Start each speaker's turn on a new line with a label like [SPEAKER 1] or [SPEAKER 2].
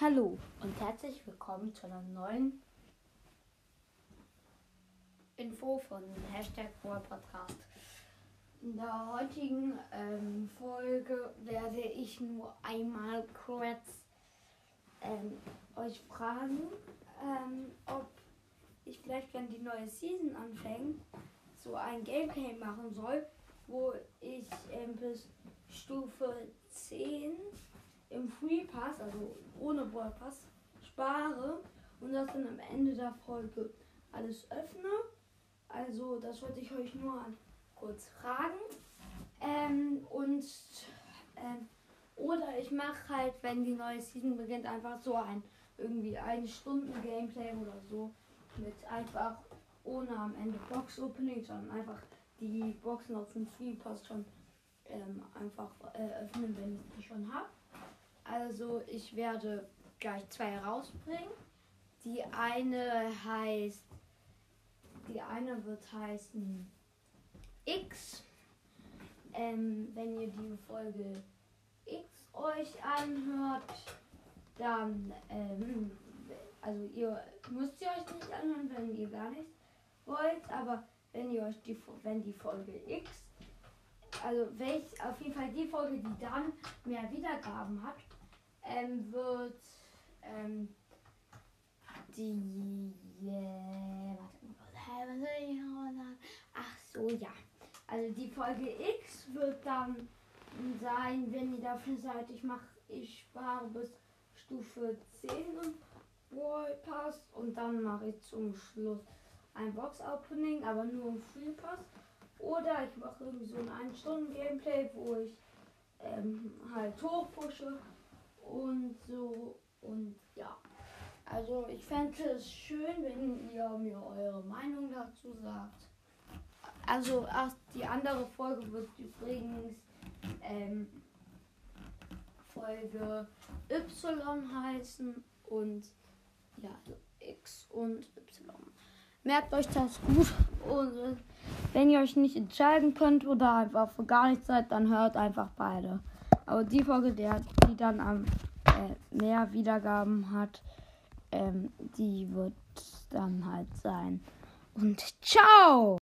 [SPEAKER 1] Hallo und herzlich willkommen zu einer neuen Info von Hashtag Brawl Podcast. In der heutigen ähm, Folge werde ich nur einmal kurz ähm, euch fragen, ähm, ob ich vielleicht, wenn die neue Season anfängt, so ein Gameplay machen soll, wo ich ähm, bis Stufe 10 im Free Pass, also ohne Brawl Pass, spare und das dann am Ende der Folge alles öffne. Also das wollte ich euch nur kurz fragen. Ähm, und ähm, oder ich mache halt, wenn die neue Season beginnt, einfach so ein irgendwie eine Stunden Gameplay oder so mit einfach ohne am Ende Box Opening, sondern einfach die Boxen auf dem Free Pass schon ähm, einfach äh, öffnen, wenn ich die schon habe. Also ich werde gleich zwei herausbringen. Die eine heißt, die eine wird heißen X. Ähm, wenn ihr die Folge X euch anhört, dann, ähm, also ihr müsst ihr euch nicht anhören, wenn ihr gar nichts wollt, aber wenn ihr euch die, wenn die Folge X, also welch, auf jeden Fall die Folge, die dann mehr Wiedergaben hat, ähm, wird ähm, die. Äh, warte, ach so, ja. Also die Folge X wird dann sein, wenn ihr dafür seid, ich mache, ich spare bis Stufe 10 im Brawl Pass und dann mache ich zum Schluss ein Box Opening, aber nur im Free Pass. Oder ich mache irgendwie so ein 1 Stunden Gameplay, wo ich ähm, halt hochpushe und so. Und ja. Also ich fände es schön, wenn ihr mir eure Meinung dazu sagt. Also ach, die andere Folge wird übrigens ähm, Folge Y heißen und ja, also X und Y. Merkt euch das gut und wenn ihr euch nicht entscheiden könnt oder einfach für gar nichts seid, dann hört einfach beide. Aber die Folge, der, die dann am äh, mehr Wiedergaben hat, ähm, die wird dann halt sein. Und ciao!